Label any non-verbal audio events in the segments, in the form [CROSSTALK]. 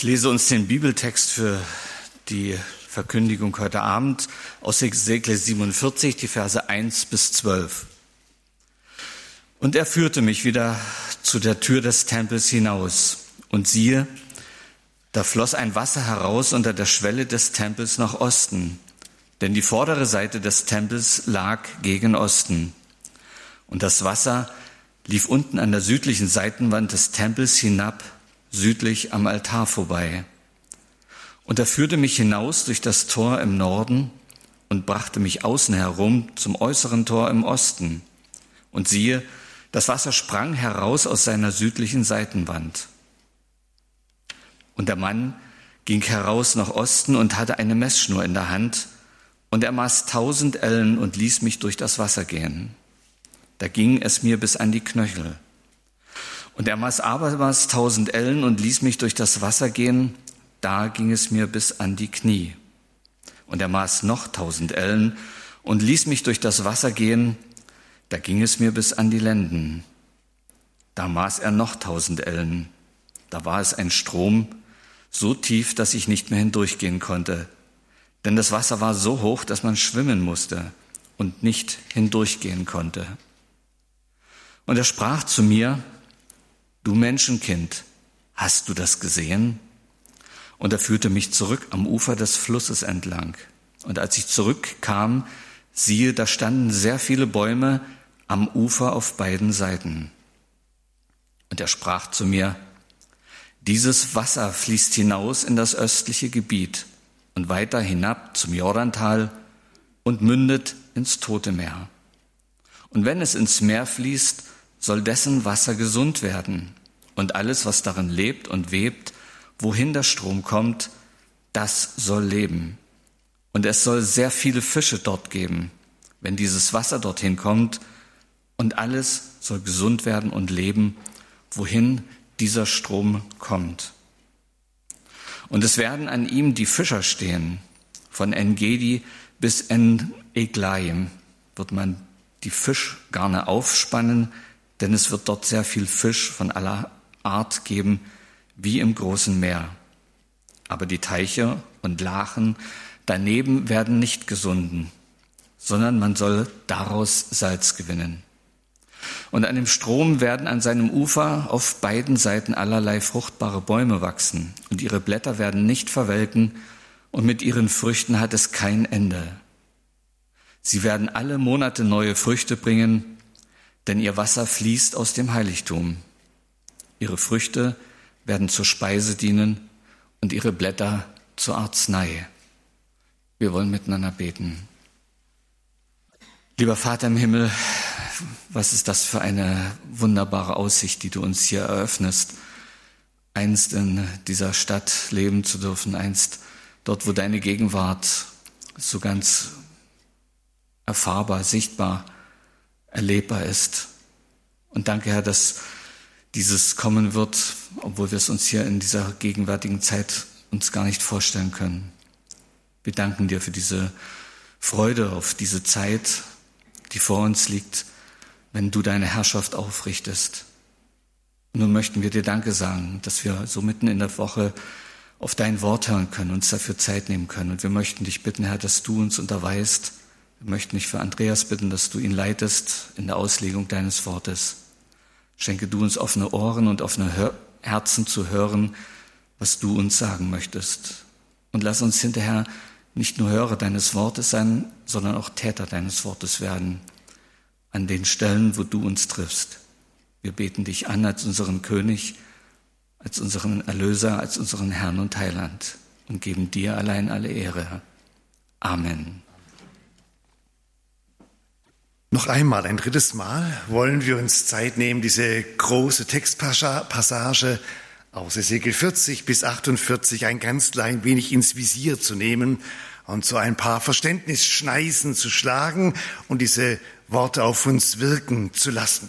Ich lese uns den Bibeltext für die Verkündigung heute Abend aus Ezekiel 47, die Verse 1 bis 12. Und er führte mich wieder zu der Tür des Tempels hinaus. Und siehe, da floss ein Wasser heraus unter der Schwelle des Tempels nach Osten, denn die vordere Seite des Tempels lag gegen Osten. Und das Wasser lief unten an der südlichen Seitenwand des Tempels hinab südlich am Altar vorbei. Und er führte mich hinaus durch das Tor im Norden und brachte mich außen herum zum äußeren Tor im Osten. Und siehe, das Wasser sprang heraus aus seiner südlichen Seitenwand. Und der Mann ging heraus nach Osten und hatte eine Messschnur in der Hand, und er maß tausend Ellen und ließ mich durch das Wasser gehen. Da ging es mir bis an die Knöchel. Und er maß abermals tausend Ellen und ließ mich durch das Wasser gehen. Da ging es mir bis an die Knie. Und er maß noch tausend Ellen und ließ mich durch das Wasser gehen. Da ging es mir bis an die Lenden. Da maß er noch tausend Ellen. Da war es ein Strom, so tief, dass ich nicht mehr hindurchgehen konnte. Denn das Wasser war so hoch, dass man schwimmen musste und nicht hindurchgehen konnte. Und er sprach zu mir, Du Menschenkind, hast du das gesehen? Und er führte mich zurück am Ufer des Flusses entlang. Und als ich zurückkam, siehe, da standen sehr viele Bäume am Ufer auf beiden Seiten. Und er sprach zu mir, dieses Wasser fließt hinaus in das östliche Gebiet und weiter hinab zum Jordantal und mündet ins Tote Meer. Und wenn es ins Meer fließt, soll dessen Wasser gesund werden. Und alles, was darin lebt und webt, wohin der Strom kommt, das soll leben. Und es soll sehr viele Fische dort geben, wenn dieses Wasser dorthin kommt. Und alles soll gesund werden und leben, wohin dieser Strom kommt. Und es werden an ihm die Fischer stehen. Von Engedi bis En Eglaim wird man die Fischgarne aufspannen, denn es wird dort sehr viel Fisch von aller Art geben, wie im großen Meer. Aber die Teiche und Lachen daneben werden nicht gesunden, sondern man soll daraus Salz gewinnen. Und an dem Strom werden an seinem Ufer auf beiden Seiten allerlei fruchtbare Bäume wachsen, und ihre Blätter werden nicht verwelken, und mit ihren Früchten hat es kein Ende. Sie werden alle Monate neue Früchte bringen, denn ihr Wasser fließt aus dem Heiligtum. Ihre Früchte werden zur Speise dienen und ihre Blätter zur Arznei. Wir wollen miteinander beten. Lieber Vater im Himmel, was ist das für eine wunderbare Aussicht, die du uns hier eröffnest, einst in dieser Stadt leben zu dürfen, einst dort, wo deine Gegenwart so ganz erfahrbar, sichtbar erlebbar ist. Und danke, Herr, dass dieses kommen wird, obwohl wir es uns hier in dieser gegenwärtigen Zeit uns gar nicht vorstellen können. Wir danken dir für diese Freude auf diese Zeit, die vor uns liegt, wenn du deine Herrschaft aufrichtest. Nun möchten wir dir Danke sagen, dass wir so mitten in der Woche auf dein Wort hören können, uns dafür Zeit nehmen können. Und wir möchten dich bitten, Herr, dass du uns unterweist, wir möchten dich für Andreas bitten, dass du ihn leitest in der Auslegung deines Wortes. Schenke du uns offene Ohren und offene Herzen zu hören, was du uns sagen möchtest. Und lass uns hinterher nicht nur Hörer deines Wortes sein, sondern auch Täter deines Wortes werden, an den Stellen, wo du uns triffst. Wir beten dich an als unseren König, als unseren Erlöser, als unseren Herrn und Heiland und geben dir allein alle Ehre. Amen. Noch einmal, ein drittes Mal wollen wir uns Zeit nehmen, diese große Textpassage aus Ezekiel 40 bis 48 ein ganz klein wenig ins Visier zu nehmen und so ein paar Verständnisschneisen zu schlagen und diese Worte auf uns wirken zu lassen.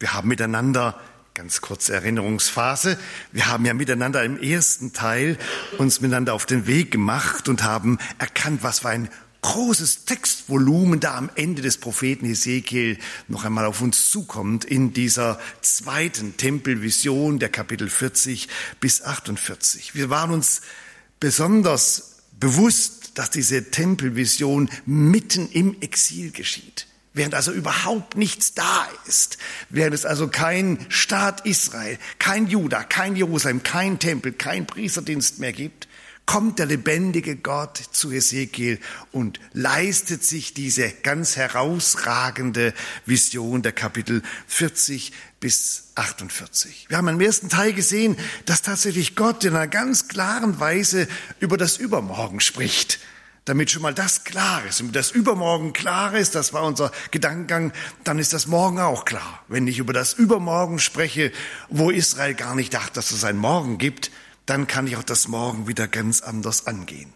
Wir haben miteinander, ganz kurze Erinnerungsphase, wir haben ja miteinander im ersten Teil uns miteinander auf den Weg gemacht und haben erkannt, was für ein großes Textvolumen da am Ende des Propheten Ezekiel noch einmal auf uns zukommt in dieser zweiten Tempelvision der Kapitel 40 bis 48. Wir waren uns besonders bewusst, dass diese Tempelvision mitten im Exil geschieht während also überhaupt nichts da ist, während es also kein Staat Israel, kein Juda, kein Jerusalem, kein Tempel, kein Priesterdienst mehr gibt, kommt der lebendige Gott zu Ezekiel und leistet sich diese ganz herausragende Vision der Kapitel 40 bis 48. Wir haben im ersten Teil gesehen, dass tatsächlich Gott in einer ganz klaren Weise über das Übermorgen spricht damit schon mal das klar ist. Und das Übermorgen klar ist, das war unser Gedankengang, dann ist das Morgen auch klar. Wenn ich über das Übermorgen spreche, wo Israel gar nicht dachte, dass es ein Morgen gibt, dann kann ich auch das Morgen wieder ganz anders angehen.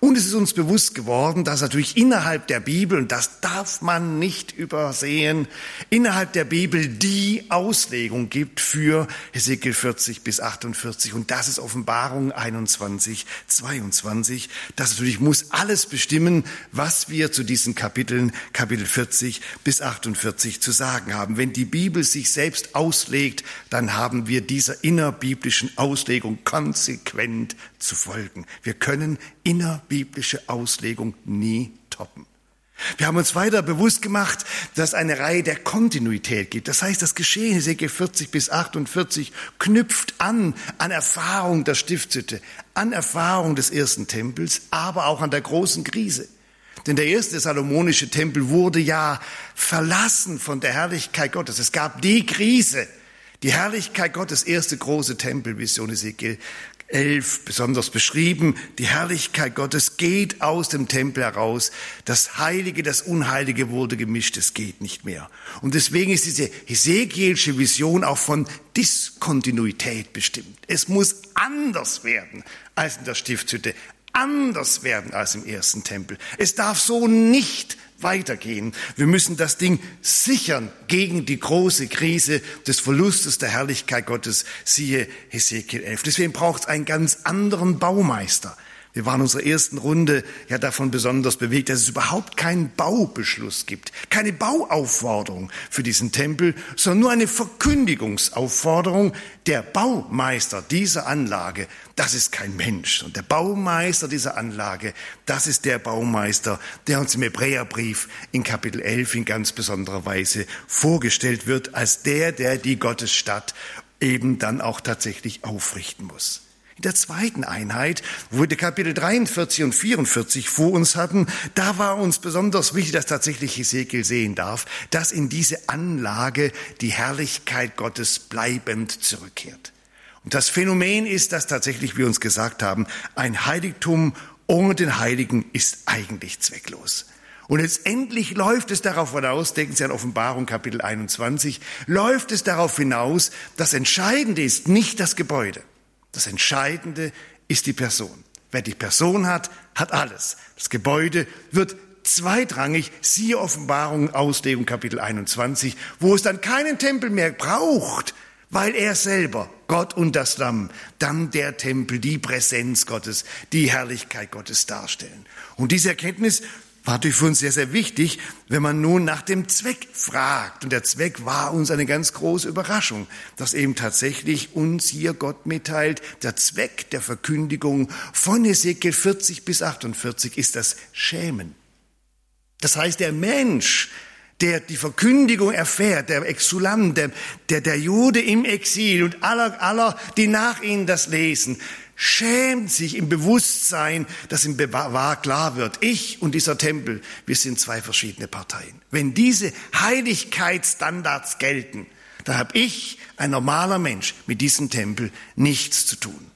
Und es ist uns bewusst geworden, dass natürlich innerhalb der Bibel, und das darf man nicht übersehen, innerhalb der Bibel die Auslegung gibt für Hesekiel 40 bis 48. Und das ist Offenbarung 21, 22. Das natürlich muss alles bestimmen, was wir zu diesen Kapiteln, Kapitel 40 bis 48 zu sagen haben. Wenn die Bibel sich selbst auslegt, dann haben wir dieser innerbiblischen Auslegung konsequent zu folgen. Wir können innerbiblische Auslegung nie toppen. Wir haben uns weiter bewusst gemacht, dass eine Reihe der Kontinuität gibt. Das heißt, das Geschehen, Hesekiel 40 bis 48, knüpft an, an Erfahrung der Stiftshütte, an Erfahrung des ersten Tempels, aber auch an der großen Krise. Denn der erste salomonische Tempel wurde ja verlassen von der Herrlichkeit Gottes. Es gab die Krise. Die Herrlichkeit Gottes, erste große Tempelvision Ezekiel 11 besonders beschrieben. Die Herrlichkeit Gottes geht aus dem Tempel heraus. Das Heilige, das Unheilige wurde gemischt. Es geht nicht mehr. Und deswegen ist diese Hesekielsche Vision auch von Diskontinuität bestimmt. Es muss anders werden als in der Stiftshütte, anders werden als im ersten Tempel. Es darf so nicht weitergehen. Wir müssen das Ding sichern gegen die große Krise des Verlustes der Herrlichkeit Gottes, siehe Hesekiel 11. Deswegen braucht es einen ganz anderen Baumeister. Wir waren in unserer ersten Runde ja davon besonders bewegt, dass es überhaupt keinen Baubeschluss gibt, keine Bauaufforderung für diesen Tempel, sondern nur eine Verkündigungsaufforderung. Der Baumeister dieser Anlage, das ist kein Mensch. Und der Baumeister dieser Anlage, das ist der Baumeister, der uns im Hebräerbrief in Kapitel 11 in ganz besonderer Weise vorgestellt wird, als der, der die Gottesstadt eben dann auch tatsächlich aufrichten muss. In der zweiten Einheit, wo wir die Kapitel 43 und 44 vor uns hatten, da war uns besonders wichtig, dass tatsächlich Hesekiel sehen darf, dass in diese Anlage die Herrlichkeit Gottes bleibend zurückkehrt. Und das Phänomen ist, dass tatsächlich wir uns gesagt haben, ein Heiligtum ohne den Heiligen ist eigentlich zwecklos. Und letztendlich läuft es darauf hinaus, denken Sie an Offenbarung Kapitel 21, läuft es darauf hinaus, das Entscheidende ist nicht das Gebäude. Das Entscheidende ist die Person. Wer die Person hat, hat alles. Das Gebäude wird zweitrangig, siehe Offenbarung, Auslegung Kapitel 21, wo es dann keinen Tempel mehr braucht, weil er selber, Gott und das Lamm, dann der Tempel, die Präsenz Gottes, die Herrlichkeit Gottes darstellen. Und diese Erkenntnis war natürlich für uns sehr, sehr wichtig, wenn man nun nach dem Zweck fragt. Und der Zweck war uns eine ganz große Überraschung, dass eben tatsächlich uns hier Gott mitteilt, der Zweck der Verkündigung von Ezekiel 40 bis 48 ist das Schämen. Das heißt, der Mensch, der die Verkündigung erfährt, der Exulant, der, der, der Jude im Exil und aller, aller, die nach ihnen das lesen, schämt sich im Bewusstsein, dass ihm wahr klar wird, ich und dieser Tempel, wir sind zwei verschiedene Parteien. Wenn diese Heiligkeitsstandards gelten, dann habe ich, ein normaler Mensch, mit diesem Tempel nichts zu tun.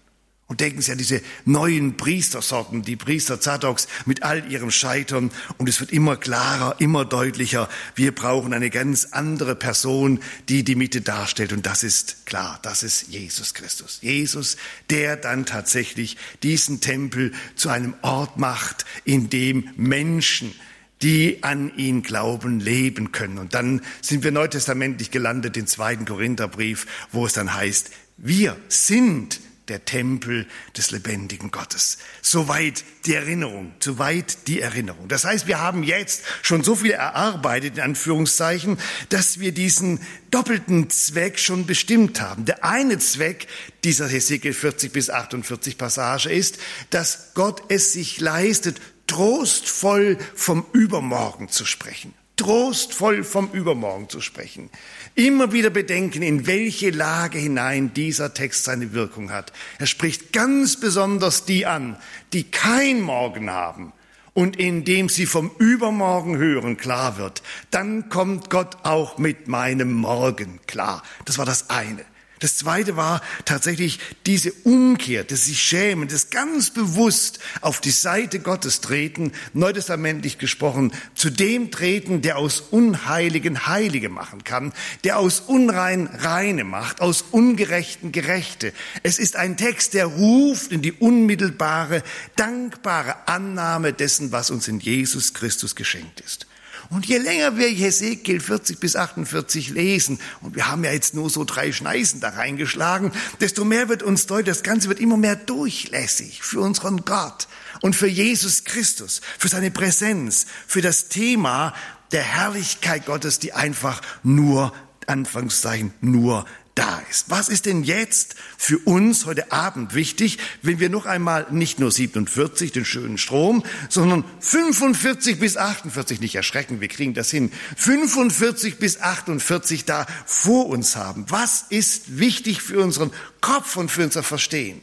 Und denken Sie an diese neuen Priestersorten, die Priester Zadoks mit all ihrem Scheitern. Und es wird immer klarer, immer deutlicher. Wir brauchen eine ganz andere Person, die die Mitte darstellt. Und das ist klar, das ist Jesus Christus. Jesus, der dann tatsächlich diesen Tempel zu einem Ort macht, in dem Menschen die an ihn glauben, leben können. Und dann sind wir neutestamentlich gelandet, den zweiten Korintherbrief, wo es dann heißt, wir sind der Tempel des lebendigen Gottes. Soweit die Erinnerung, soweit die Erinnerung. Das heißt, wir haben jetzt schon so viel erarbeitet, in Anführungszeichen, dass wir diesen doppelten Zweck schon bestimmt haben. Der eine Zweck dieser Hesekiel 40 bis 48 Passage ist, dass Gott es sich leistet, trostvoll vom Übermorgen zu sprechen trostvoll vom Übermorgen zu sprechen. Immer wieder bedenken, in welche Lage hinein dieser Text seine Wirkung hat. Er spricht ganz besonders die an, die kein Morgen haben. Und indem sie vom Übermorgen hören, klar wird, dann kommt Gott auch mit meinem Morgen klar. Das war das eine. Das zweite war tatsächlich diese Umkehr, das sich schämen, das ganz bewusst auf die Seite Gottes treten, neutestamentlich gesprochen, zu dem treten, der aus Unheiligen Heilige machen kann, der aus Unrein Reine macht, aus Ungerechten Gerechte. Es ist ein Text, der ruft in die unmittelbare, dankbare Annahme dessen, was uns in Jesus Christus geschenkt ist. Und je länger wir Hesekiel 40 bis 48 lesen, und wir haben ja jetzt nur so drei Schneisen da reingeschlagen, desto mehr wird uns deutlich, das Ganze wird immer mehr durchlässig für unseren Gott und für Jesus Christus, für seine Präsenz, für das Thema der Herrlichkeit Gottes, die einfach nur, Anfangszeichen, nur da ist. Was ist denn jetzt für uns heute Abend wichtig, wenn wir noch einmal nicht nur 47, den schönen Strom, sondern 45 bis 48, nicht erschrecken, wir kriegen das hin, 45 bis 48 da vor uns haben? Was ist wichtig für unseren Kopf und für unser Verstehen?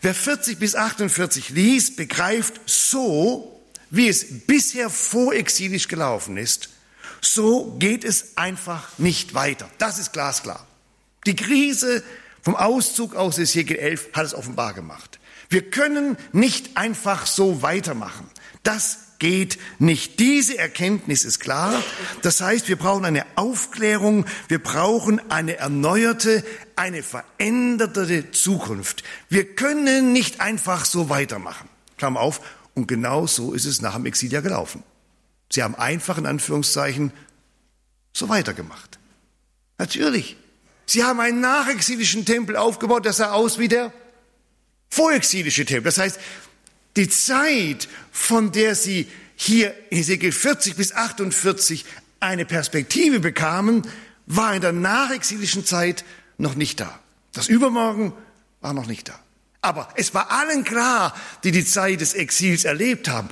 Wer 40 bis 48 liest, begreift so, wie es bisher vorexilisch gelaufen ist, so geht es einfach nicht weiter. Das ist glasklar. Die Krise vom Auszug aus Ezekiel 11 hat es offenbar gemacht. Wir können nicht einfach so weitermachen. Das geht nicht. Diese Erkenntnis ist klar. Das heißt, wir brauchen eine Aufklärung, wir brauchen eine erneuerte, eine veränderte Zukunft. Wir können nicht einfach so weitermachen. Klammer auf. Und genau so ist es nach dem Exil ja gelaufen. Sie haben einfach in Anführungszeichen so weitergemacht. Natürlich. Sie haben einen nachexilischen Tempel aufgebaut, der sah aus wie der vorexilische Tempel. Das heißt, die Zeit, von der sie hier in Ezekiel 40 bis 48 eine Perspektive bekamen, war in der nachexilischen Zeit noch nicht da. Das Übermorgen war noch nicht da. Aber es war allen klar, die die Zeit des Exils erlebt haben.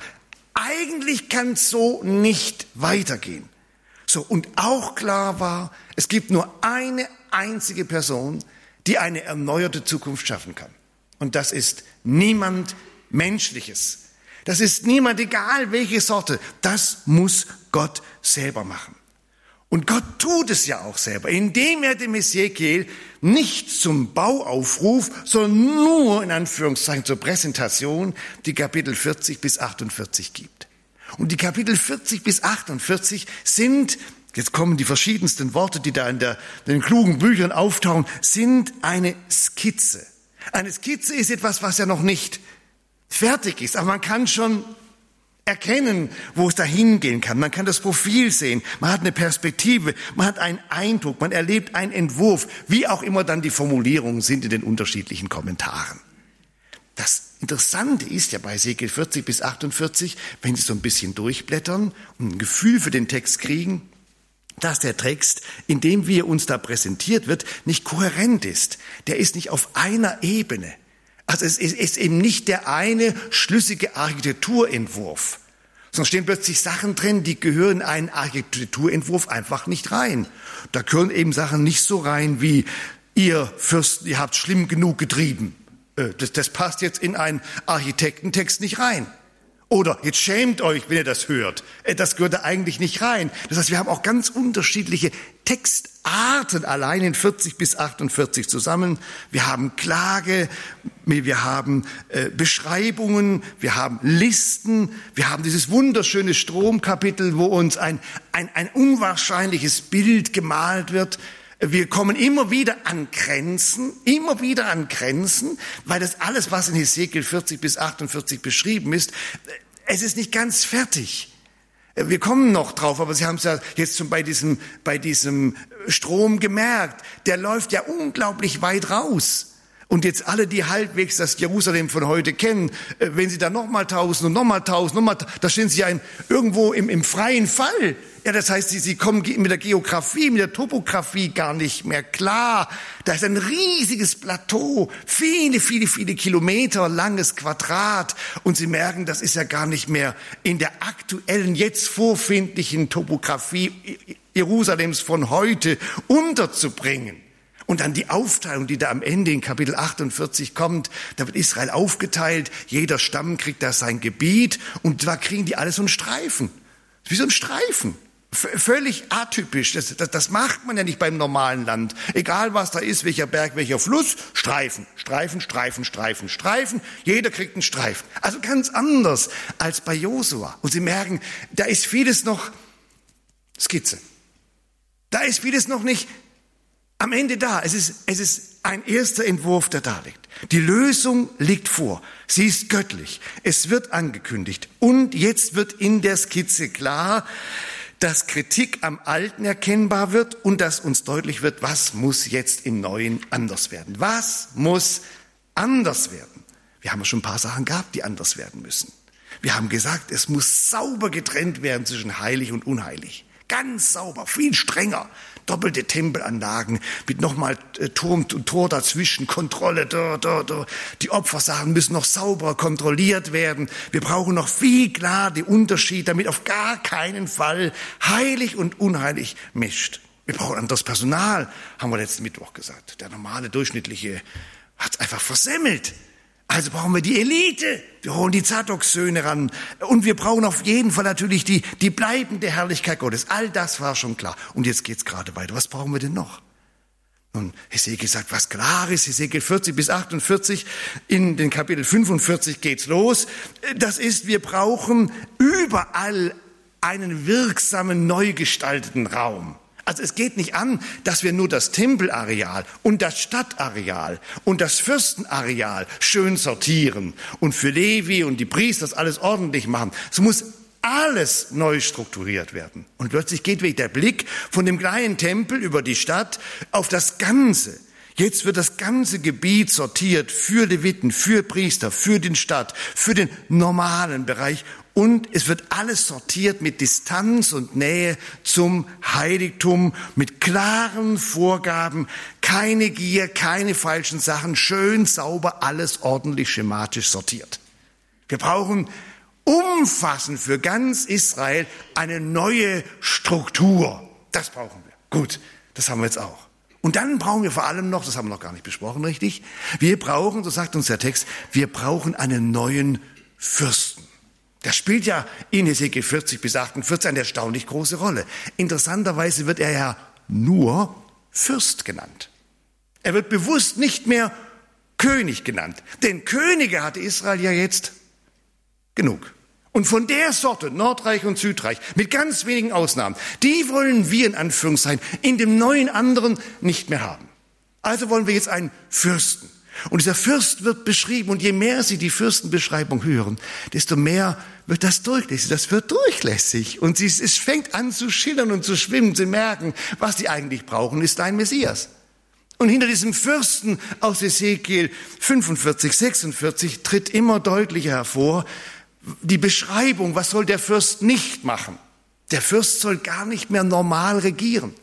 Eigentlich kann es so nicht weitergehen. So, und auch klar war, es gibt nur eine einzige Person, die eine erneuerte Zukunft schaffen kann. Und das ist niemand Menschliches. Das ist niemand, egal welche Sorte. Das muss Gott selber machen. Und Gott tut es ja auch selber, indem er dem Ezekiel nicht zum Bauaufruf, sondern nur in Anführungszeichen zur Präsentation die Kapitel 40 bis 48 gibt. Und die Kapitel 40 bis 48 sind Jetzt kommen die verschiedensten Worte, die da in, der, in den klugen Büchern auftauchen, sind eine Skizze. Eine Skizze ist etwas, was ja noch nicht fertig ist, aber man kann schon erkennen, wo es dahin gehen kann. Man kann das Profil sehen, man hat eine Perspektive, man hat einen Eindruck, man erlebt einen Entwurf, wie auch immer dann die Formulierungen sind in den unterschiedlichen Kommentaren. Das Interessante ist ja bei Segel 40 bis 48, wenn Sie so ein bisschen durchblättern und ein Gefühl für den Text kriegen, dass der Text, in dem wir uns da präsentiert wird, nicht kohärent ist. Der ist nicht auf einer Ebene. Also es ist eben nicht der eine schlüssige Architekturentwurf, sondern stehen plötzlich Sachen drin, die gehören in einen Architekturentwurf einfach nicht rein. Da gehören eben Sachen nicht so rein wie ihr Fürsten, ihr habt schlimm genug getrieben. Äh, das, das passt jetzt in einen Architektentext nicht rein. Oder jetzt schämt euch, wenn ihr das hört. Äh, das gehört da eigentlich nicht rein. Das heißt, wir haben auch ganz unterschiedliche Textarten allein in 40 bis 48 zusammen. Wir haben Klage, wir haben äh, Beschreibungen, wir haben Listen, wir haben dieses wunderschöne Stromkapitel, wo uns ein, ein, ein unwahrscheinliches Bild gemalt wird wir kommen immer wieder an Grenzen, immer wieder an Grenzen, weil das alles, was in Hesekiel 40 bis 48 beschrieben ist, es ist nicht ganz fertig. Wir kommen noch drauf, aber Sie haben es ja jetzt schon bei diesem, bei diesem Strom gemerkt. Der läuft ja unglaublich weit raus. Und jetzt alle, die halbwegs das Jerusalem von heute kennen, äh, wenn sie da nochmal tausend und nochmal tausend, nochmal, da stehen sie ja in, irgendwo im, im freien Fall. Ja, das heißt, sie, sie kommen mit der Geografie, mit der Topografie gar nicht mehr klar. Da ist ein riesiges Plateau, viele, viele, viele Kilometer langes Quadrat. Und sie merken, das ist ja gar nicht mehr in der aktuellen, jetzt vorfindlichen Topografie Jerusalems von heute unterzubringen. Und dann die Aufteilung, die da am Ende in Kapitel 48 kommt, da wird Israel aufgeteilt, jeder Stamm kriegt da sein Gebiet und zwar kriegen die alles so einen Streifen. Wie so ein Streifen. Völlig atypisch. Das, das, das macht man ja nicht beim normalen Land. Egal was da ist, welcher Berg, welcher Fluss, Streifen, Streifen, Streifen, Streifen, Streifen. Jeder kriegt einen Streifen. Also ganz anders als bei Josua. Und Sie merken, da ist vieles noch Skizze. Da ist vieles noch nicht am Ende da. Es ist, es ist ein erster Entwurf, der da liegt. Die Lösung liegt vor. Sie ist göttlich. Es wird angekündigt. Und jetzt wird in der Skizze klar, dass Kritik am Alten erkennbar wird und dass uns deutlich wird, was muss jetzt im Neuen anders werden. Was muss anders werden? Wir haben ja schon ein paar Sachen gehabt, die anders werden müssen. Wir haben gesagt, es muss sauber getrennt werden zwischen heilig und unheilig. Ganz sauber, viel strenger doppelte Tempelanlagen mit nochmal äh, Turm und Tor dazwischen, Kontrolle, da, da, da. die Opfersachen müssen noch sauber kontrolliert werden. Wir brauchen noch viel klar den Unterschied, damit auf gar keinen Fall heilig und unheilig mischt. Wir brauchen anderes Personal, haben wir letzten Mittwoch gesagt. Der normale, durchschnittliche hat einfach versemmelt. Also brauchen wir die Elite. Wir holen die Zadok-Söhne ran. Und wir brauchen auf jeden Fall natürlich die, die bleibende Herrlichkeit Gottes. All das war schon klar. Und jetzt geht's gerade weiter. Was brauchen wir denn noch? Nun, Hesekiel sagt, was klar ist, Hesekiel 40 bis 48, in den Kapitel 45 geht's los. Das ist, wir brauchen überall einen wirksamen, neu gestalteten Raum. Also es geht nicht an, dass wir nur das Tempelareal und das Stadtareal und das Fürstenareal schön sortieren und für Levi und die Priester das alles ordentlich machen. Es muss alles neu strukturiert werden. Und plötzlich geht der Blick von dem kleinen Tempel über die Stadt auf das Ganze. Jetzt wird das ganze Gebiet sortiert für Leviten, für Priester, für den Stadt, für den normalen Bereich und es wird alles sortiert mit Distanz und Nähe zum Heiligtum, mit klaren Vorgaben, keine Gier, keine falschen Sachen, schön sauber, alles ordentlich schematisch sortiert. Wir brauchen umfassend für ganz Israel eine neue Struktur. Das brauchen wir. Gut, das haben wir jetzt auch. Und dann brauchen wir vor allem noch, das haben wir noch gar nicht besprochen, richtig? Wir brauchen, so sagt uns der Text, wir brauchen einen neuen Fürsten. Das spielt ja in Hesekiel 40 bis 48 eine erstaunlich große Rolle. Interessanterweise wird er ja nur Fürst genannt. Er wird bewusst nicht mehr König genannt. Denn Könige hatte Israel ja jetzt genug. Und von der Sorte, Nordreich und Südreich, mit ganz wenigen Ausnahmen, die wollen wir in Anführungszeichen in dem neuen anderen nicht mehr haben. Also wollen wir jetzt einen Fürsten. Und dieser Fürst wird beschrieben und je mehr Sie die Fürstenbeschreibung hören, desto mehr wird das durchlässig. Das wird durchlässig und sie, es fängt an zu schillern und zu schwimmen. Sie merken, was Sie eigentlich brauchen, ist ein Messias. Und hinter diesem Fürsten aus Ezekiel 45, 46 tritt immer deutlicher hervor die Beschreibung, was soll der Fürst nicht machen. Der Fürst soll gar nicht mehr normal regieren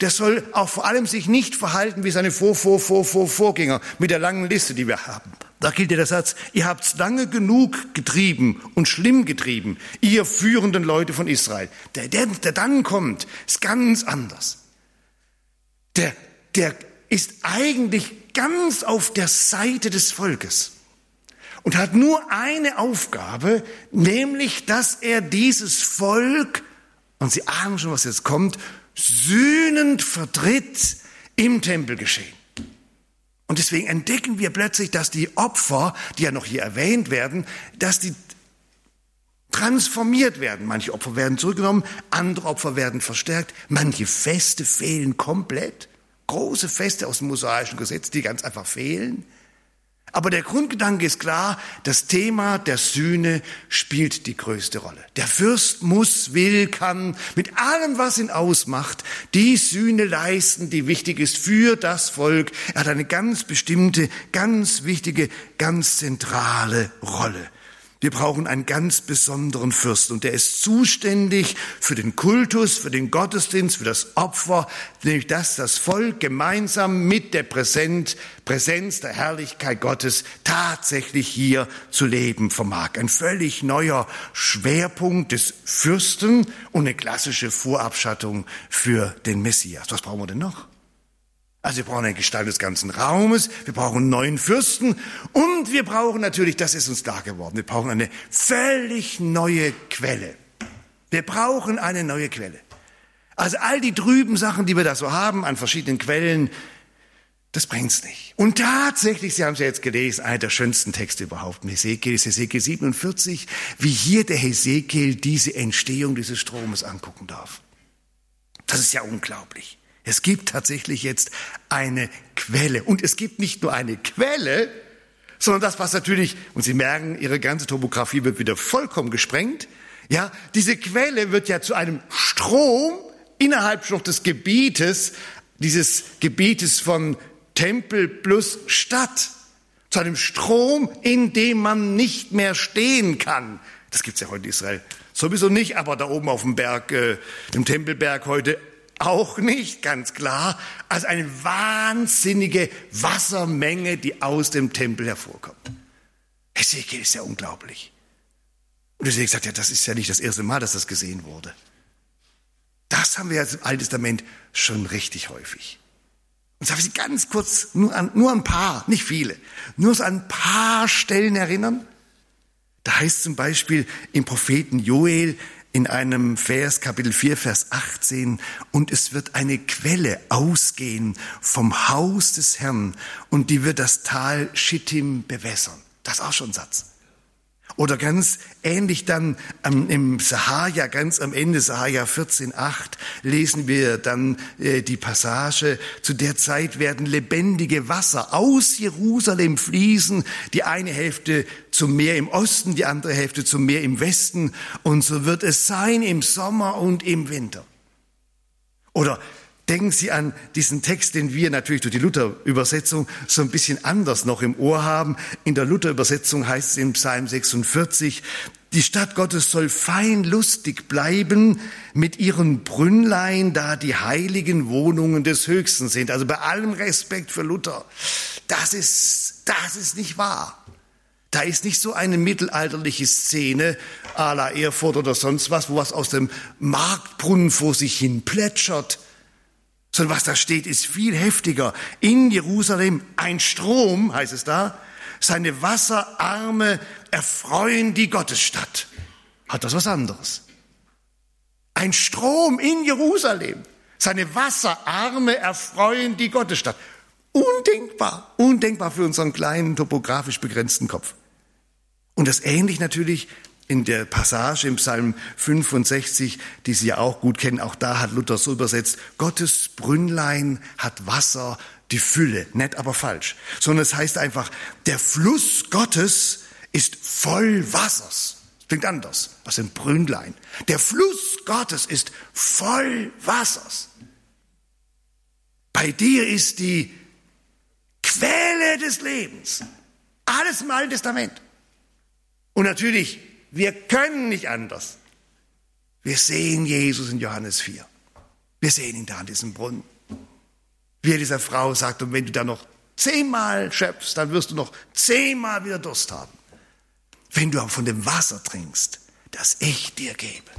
der soll auch vor allem sich nicht verhalten wie seine Vor, Vor, Vor, Vor, Vorgänger mit der langen Liste, die wir haben. Da gilt ja der Satz, ihr habt's lange genug getrieben und schlimm getrieben, ihr führenden Leute von Israel. Der, der, der dann kommt, ist ganz anders. Der, der ist eigentlich ganz auf der Seite des Volkes und hat nur eine Aufgabe, nämlich, dass er dieses Volk, und Sie ahnen schon, was jetzt kommt, sühnend vertritt im Tempelgeschehen. Und deswegen entdecken wir plötzlich, dass die Opfer, die ja noch hier erwähnt werden, dass die transformiert werden. Manche Opfer werden zurückgenommen, andere Opfer werden verstärkt, manche Feste fehlen komplett. Große Feste aus dem mosaischen Gesetz, die ganz einfach fehlen. Aber der Grundgedanke ist klar, das Thema der Sühne spielt die größte Rolle. Der Fürst muss, will, kann mit allem, was ihn ausmacht, die Sühne leisten, die wichtig ist für das Volk. Er hat eine ganz bestimmte, ganz wichtige, ganz zentrale Rolle. Wir brauchen einen ganz besonderen Fürsten und der ist zuständig für den Kultus, für den Gottesdienst, für das Opfer, nämlich dass das Volk gemeinsam mit der Präsenz, Präsenz der Herrlichkeit Gottes tatsächlich hier zu leben vermag. Ein völlig neuer Schwerpunkt des Fürsten und eine klassische Vorabschattung für den Messias. Was brauchen wir denn noch? Also wir brauchen eine Gestalt des ganzen Raumes, wir brauchen einen neuen Fürsten und wir brauchen natürlich, das ist uns klar geworden, wir brauchen eine völlig neue Quelle. Wir brauchen eine neue Quelle. Also all die trüben Sachen, die wir da so haben an verschiedenen Quellen, das bringt's nicht. Und tatsächlich, Sie haben es ja jetzt gelesen, einer der schönsten Texte überhaupt Hesekiel ist Hesekiel 47, wie hier der Hesekiel diese Entstehung dieses Stromes angucken darf. Das ist ja unglaublich. Es gibt tatsächlich jetzt eine Quelle. Und es gibt nicht nur eine Quelle, sondern das, was natürlich, und Sie merken, Ihre ganze Topografie wird wieder vollkommen gesprengt. Ja, diese Quelle wird ja zu einem Strom innerhalb des Gebietes, dieses Gebietes von Tempel plus Stadt. Zu einem Strom, in dem man nicht mehr stehen kann. Das gibt's ja heute in Israel sowieso nicht, aber da oben auf dem Berg, äh, im Tempelberg heute auch nicht, ganz klar, als eine wahnsinnige Wassermenge, die aus dem Tempel hervorkommt. Hesekiel ist ja unglaublich. Und deswegen sagt er, das ist ja nicht das erste Mal, dass das gesehen wurde. Das haben wir jetzt im Alten Testament schon richtig häufig. Und darf ich Sie ganz kurz nur an, nur ein paar, nicht viele, nur so an ein paar Stellen erinnern? Da heißt zum Beispiel im Propheten Joel, in einem Vers, Kapitel 4, Vers 18, und es wird eine Quelle ausgehen vom Haus des Herrn und die wird das Tal Schittim bewässern. Das ist auch schon ein Satz. Oder ganz ähnlich dann ähm, im Sahaja, ganz am Ende, Sahaja 14,8, lesen wir dann äh, die Passage, zu der Zeit werden lebendige Wasser aus Jerusalem fließen, die eine Hälfte zum Meer im Osten, die andere Hälfte zum Meer im Westen, und so wird es sein im Sommer und im Winter. Oder Denken Sie an diesen Text, den wir natürlich durch die Luther-Übersetzung so ein bisschen anders noch im Ohr haben. In der Luther-Übersetzung heißt es im Psalm 46, die Stadt Gottes soll fein lustig bleiben mit ihren Brünnlein, da die heiligen Wohnungen des Höchsten sind. Also bei allem Respekt für Luther, das ist, das ist nicht wahr. Da ist nicht so eine mittelalterliche Szene à la Erfurt oder sonst was, wo was aus dem Marktbrunnen vor sich hin plätschert sondern was da steht, ist viel heftiger. In Jerusalem ein Strom, heißt es da, seine Wasserarme erfreuen die Gottesstadt. Hat das was anderes? Ein Strom in Jerusalem. Seine Wasserarme erfreuen die Gottesstadt. Undenkbar, undenkbar für unseren kleinen, topografisch begrenzten Kopf. Und das ähnlich natürlich in der Passage im Psalm 65, die Sie ja auch gut kennen, auch da hat Luther so übersetzt, Gottes Brünnlein hat Wasser, die Fülle, nett aber falsch, sondern es heißt einfach, der Fluss Gottes ist voll Wassers. Klingt anders aus dem Brünnlein. Der Fluss Gottes ist voll Wassers. Bei dir ist die Quelle des Lebens. Alles im Alten Testament. Und natürlich wir können nicht anders. Wir sehen Jesus in Johannes 4. Wir sehen ihn da an diesem Brunnen. Wie er dieser Frau sagt, und wenn du da noch zehnmal schöpfst, dann wirst du noch zehnmal wieder Durst haben. Wenn du aber von dem Wasser trinkst, das ich dir gebe,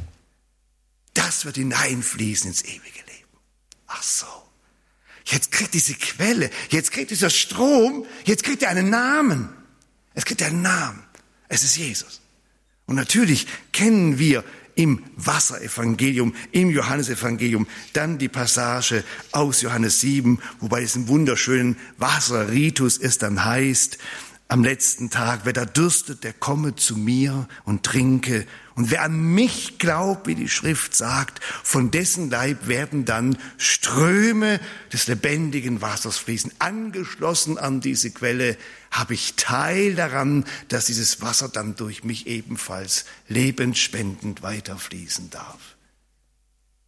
das wird hineinfließen ins ewige Leben. Ach so. Jetzt kriegt diese Quelle, jetzt kriegt dieser Strom, jetzt kriegt er einen Namen. Es kriegt einen Namen. Es ist Jesus. Und natürlich kennen wir im Wasserevangelium, im Johannesevangelium, dann die Passage aus Johannes 7, wobei es im wunderschönen Wasserritus es dann heißt, am letzten Tag, wer da dürstet, der komme zu mir und trinke. Und wer an mich glaubt, wie die Schrift sagt, von dessen Leib werden dann Ströme des lebendigen Wassers fließen. Angeschlossen an diese Quelle habe ich Teil daran, dass dieses Wasser dann durch mich ebenfalls lebensspendend weiterfließen darf.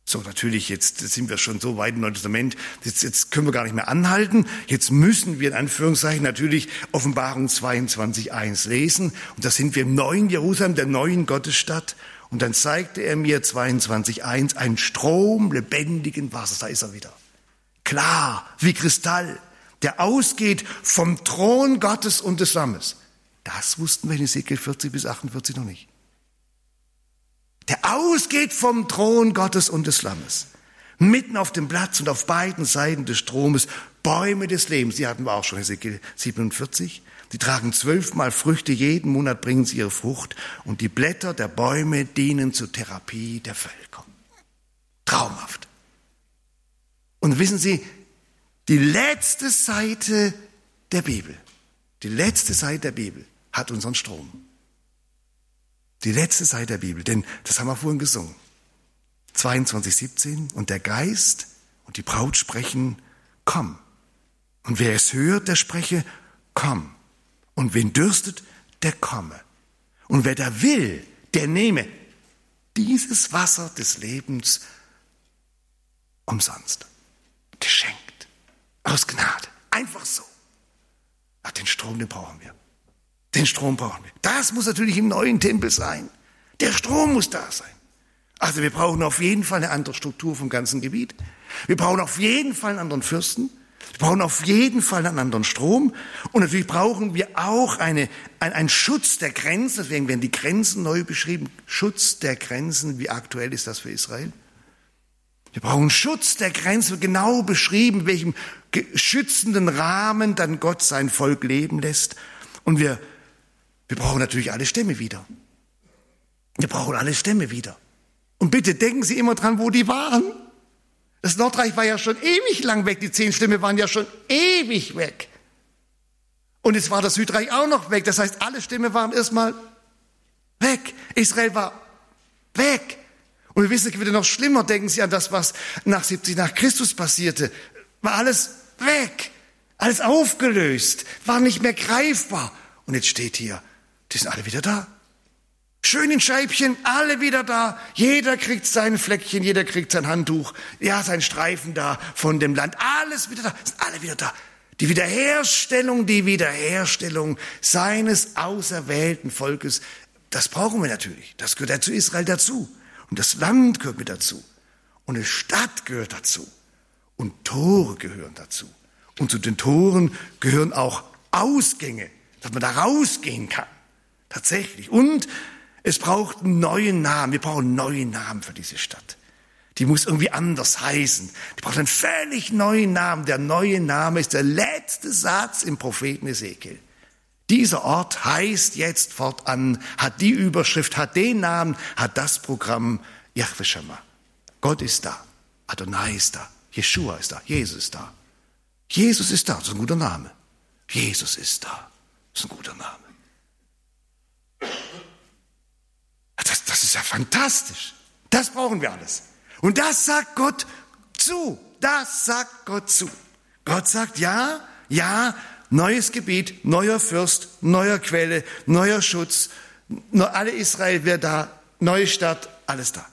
So, natürlich, jetzt sind wir schon so weit im Neuen Testament, jetzt, jetzt können wir gar nicht mehr anhalten. Jetzt müssen wir in Anführungszeichen natürlich Offenbarung 22, 1 lesen. Und da sind wir im neuen Jerusalem, der neuen Gottesstadt. Und dann zeigte er mir 22, 1 einen Strom lebendigen Wassers. Da ist er wieder. Klar, wie Kristall, der ausgeht vom Thron Gottes und des Lammes. Das wussten wir in Ezekiel 40 bis 48 noch nicht der ausgeht vom Thron Gottes und des Lammes. Mitten auf dem Platz und auf beiden Seiten des Stromes Bäume des Lebens. Die hatten wir auch schon, Ezekiel 47. Die tragen zwölfmal Früchte, jeden Monat bringen sie ihre Frucht und die Blätter der Bäume dienen zur Therapie der Völker. Traumhaft. Und wissen Sie, die letzte Seite der Bibel, die letzte Seite der Bibel hat unseren Strom. Die letzte Seite der Bibel, denn das haben wir vorhin gesungen. 22, 17. Und der Geist und die Braut sprechen, komm. Und wer es hört, der spreche, komm. Und wen dürstet, der komme. Und wer da will, der nehme dieses Wasser des Lebens umsonst. Geschenkt. Aus Gnade. Einfach so. Ach, den Strom, den brauchen wir. Den Strom brauchen wir. Das muss natürlich im neuen Tempel sein. Der Strom muss da sein. Also wir brauchen auf jeden Fall eine andere Struktur vom ganzen Gebiet. Wir brauchen auf jeden Fall einen anderen Fürsten. Wir brauchen auf jeden Fall einen anderen Strom. Und natürlich brauchen wir auch eine, ein, einen Schutz der Grenzen. Deswegen werden die Grenzen neu beschrieben. Schutz der Grenzen. Wie aktuell ist das für Israel? Wir brauchen Schutz der Grenzen. Genau beschrieben, welchem schützenden Rahmen dann Gott sein Volk leben lässt. Und wir wir brauchen natürlich alle Stämme wieder. Wir brauchen alle Stämme wieder. Und bitte denken Sie immer dran, wo die waren. Das Nordreich war ja schon ewig lang weg. Die zehn Stämme waren ja schon ewig weg. Und es war das Südreich auch noch weg. Das heißt, alle Stämme waren erstmal weg. Israel war weg. Und wir wissen, es wird noch schlimmer. Denken Sie an das, was nach 70 nach Christus passierte. War alles weg. Alles aufgelöst. War nicht mehr greifbar. Und jetzt steht hier, die sind alle wieder da. Schön in Scheibchen, alle wieder da. Jeder kriegt sein Fleckchen, jeder kriegt sein Handtuch, ja, sein Streifen da von dem Land. Alles wieder da, sind alle wieder da. Die Wiederherstellung, die Wiederherstellung seines auserwählten Volkes, das brauchen wir natürlich. Das gehört ja zu Israel dazu. Und das Land gehört mit dazu. Und eine Stadt gehört dazu. Und Tore gehören dazu. Und zu den Toren gehören auch Ausgänge, dass man da rausgehen kann. Tatsächlich. Und es braucht einen neuen Namen. Wir brauchen einen neuen Namen für diese Stadt. Die muss irgendwie anders heißen. Die braucht einen völlig neuen Namen. Der neue Name ist der letzte Satz im Propheten Ezekiel. Dieser Ort heißt jetzt fortan, hat die Überschrift, hat den Namen, hat das Programm Yahweh Shammah. Gott ist da. Adonai ist da. Jeshua ist da. Jesus ist da. Jesus ist da. Das ist ein guter Name. Jesus ist da. Das ist ein guter Name. Das, ist ja fantastisch. Das brauchen wir alles. Und das sagt Gott zu. Das sagt Gott zu. Gott sagt, ja, ja, neues Gebiet, neuer Fürst, neuer Quelle, neuer Schutz, alle Israel wird da, neue Stadt, alles da.